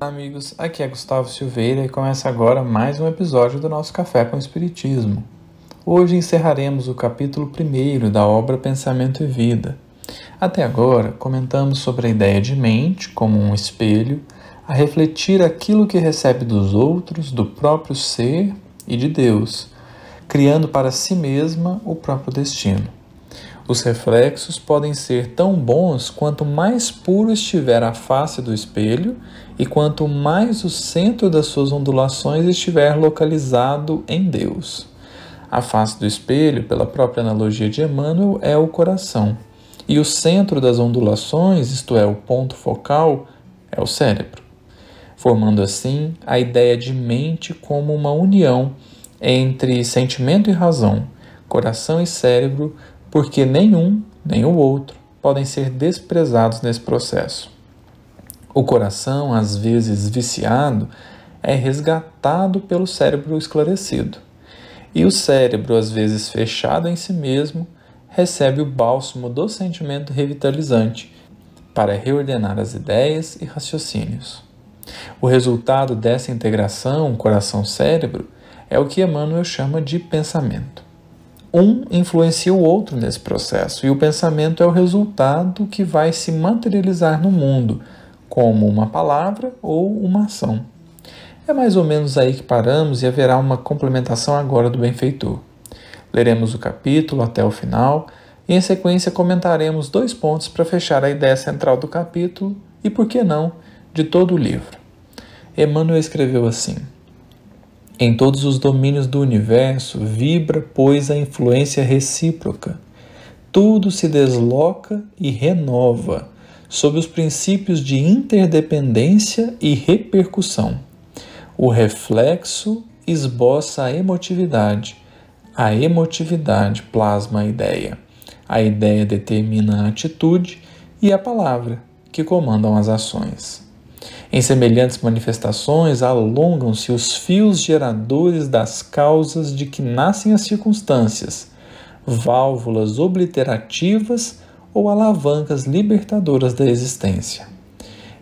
Amigos. Aqui é Gustavo Silveira e começa agora mais um episódio do nosso Café com Espiritismo. Hoje encerraremos o capítulo 1 da obra Pensamento e Vida. Até agora, comentamos sobre a ideia de mente como um espelho, a refletir aquilo que recebe dos outros, do próprio ser e de Deus, criando para si mesma o próprio destino. Os reflexos podem ser tão bons quanto mais puro estiver a face do espelho e quanto mais o centro das suas ondulações estiver localizado em Deus. A face do espelho, pela própria analogia de Emmanuel, é o coração, e o centro das ondulações, isto é, o ponto focal, é o cérebro, formando assim a ideia de mente como uma união entre sentimento e razão, coração e cérebro porque nenhum nem o outro podem ser desprezados nesse processo. O coração, às vezes viciado, é resgatado pelo cérebro esclarecido. E o cérebro, às vezes fechado em si mesmo, recebe o bálsamo do sentimento revitalizante para reordenar as ideias e raciocínios. O resultado dessa integração coração-cérebro é o que Emmanuel chama de pensamento um influencia o outro nesse processo, e o pensamento é o resultado que vai se materializar no mundo, como uma palavra ou uma ação. É mais ou menos aí que paramos e haverá uma complementação agora do benfeitor. Leremos o capítulo até o final e, em sequência, comentaremos dois pontos para fechar a ideia central do capítulo e, por que não, de todo o livro. Emmanuel escreveu assim. Em todos os domínios do universo vibra, pois, a influência recíproca. Tudo se desloca e renova sob os princípios de interdependência e repercussão. O reflexo esboça a emotividade. A emotividade plasma a ideia. A ideia determina a atitude e a palavra, que comandam as ações. Em semelhantes manifestações, alongam-se os fios geradores das causas de que nascem as circunstâncias, válvulas obliterativas ou alavancas libertadoras da existência.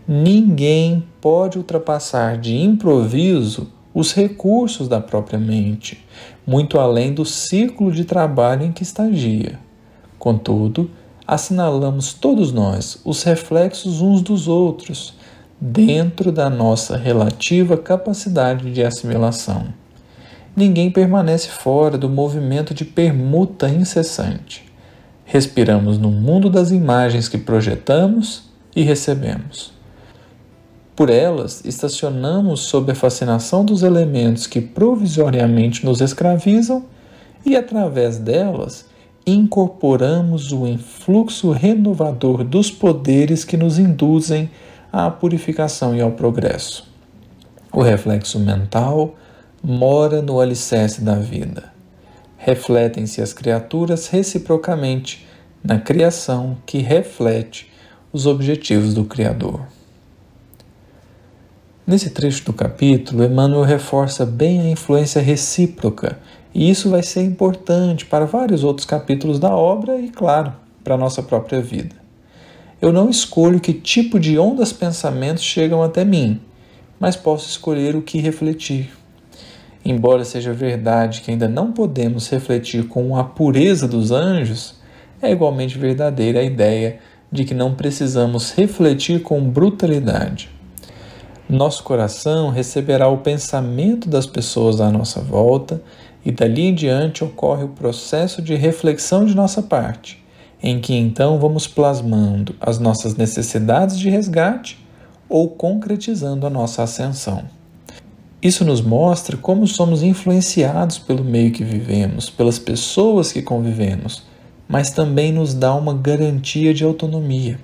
Ninguém pode ultrapassar de improviso os recursos da própria mente, muito além do círculo de trabalho em que estagia. Contudo, assinalamos todos nós os reflexos uns dos outros dentro da nossa relativa capacidade de assimilação. Ninguém permanece fora do movimento de permuta incessante. Respiramos no mundo das imagens que projetamos e recebemos. Por elas, estacionamos sob a fascinação dos elementos que provisoriamente nos escravizam e, através delas, incorporamos o influxo renovador dos poderes que nos induzem à purificação e ao progresso. O reflexo mental mora no alicerce da vida. Refletem-se as criaturas reciprocamente na criação que reflete os objetivos do Criador. Nesse trecho do capítulo, Emmanuel reforça bem a influência recíproca, e isso vai ser importante para vários outros capítulos da obra e, claro, para a nossa própria vida. Eu não escolho que tipo de ondas pensamentos chegam até mim, mas posso escolher o que refletir. Embora seja verdade que ainda não podemos refletir com a pureza dos anjos, é igualmente verdadeira a ideia de que não precisamos refletir com brutalidade. Nosso coração receberá o pensamento das pessoas à nossa volta e dali em diante ocorre o processo de reflexão de nossa parte em que então vamos plasmando as nossas necessidades de resgate ou concretizando a nossa ascensão. Isso nos mostra como somos influenciados pelo meio que vivemos, pelas pessoas que convivemos, mas também nos dá uma garantia de autonomia.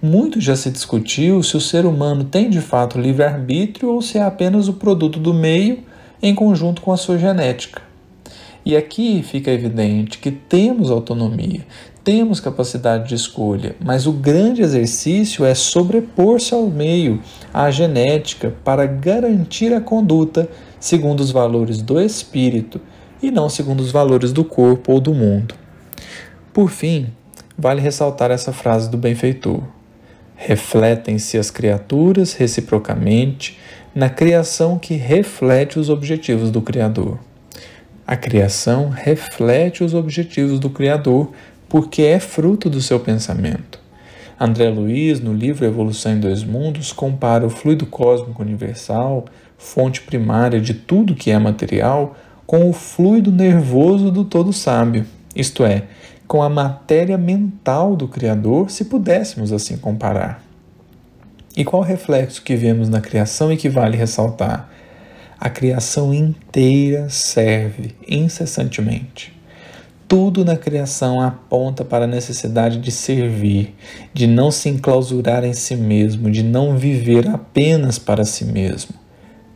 Muito já se discutiu se o ser humano tem de fato livre-arbítrio ou se é apenas o produto do meio em conjunto com a sua genética. E aqui fica evidente que temos autonomia, temos capacidade de escolha, mas o grande exercício é sobrepor-se ao meio, à genética, para garantir a conduta segundo os valores do espírito e não segundo os valores do corpo ou do mundo. Por fim, vale ressaltar essa frase do benfeitor: Refletem-se as criaturas reciprocamente na criação que reflete os objetivos do Criador. A criação reflete os objetivos do Criador porque é fruto do seu pensamento. André Luiz, no livro Evolução em Dois Mundos, compara o fluido cósmico universal, fonte primária de tudo que é material, com o fluido nervoso do todo sábio, isto é, com a matéria mental do Criador, se pudéssemos assim comparar. E qual reflexo que vemos na criação e que vale ressaltar? A criação inteira serve incessantemente. Tudo na criação aponta para a necessidade de servir, de não se enclausurar em si mesmo, de não viver apenas para si mesmo.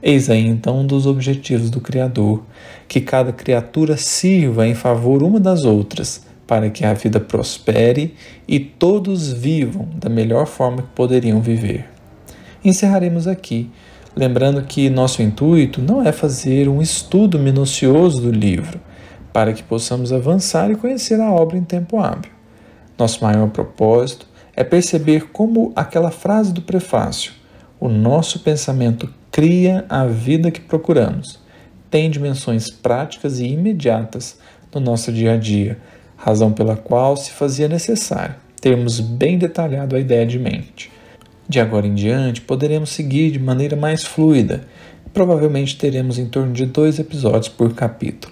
Eis aí então um dos objetivos do Criador: que cada criatura sirva em favor uma das outras, para que a vida prospere e todos vivam da melhor forma que poderiam viver. Encerraremos aqui, lembrando que nosso intuito não é fazer um estudo minucioso do livro para que possamos avançar e conhecer a obra em tempo hábil. Nosso maior propósito é perceber como aquela frase do prefácio, o nosso pensamento cria a vida que procuramos, tem dimensões práticas e imediatas no nosso dia a dia, razão pela qual se fazia necessário termos bem detalhado a ideia de mente. De agora em diante, poderemos seguir de maneira mais fluida. Provavelmente teremos em torno de dois episódios por capítulo.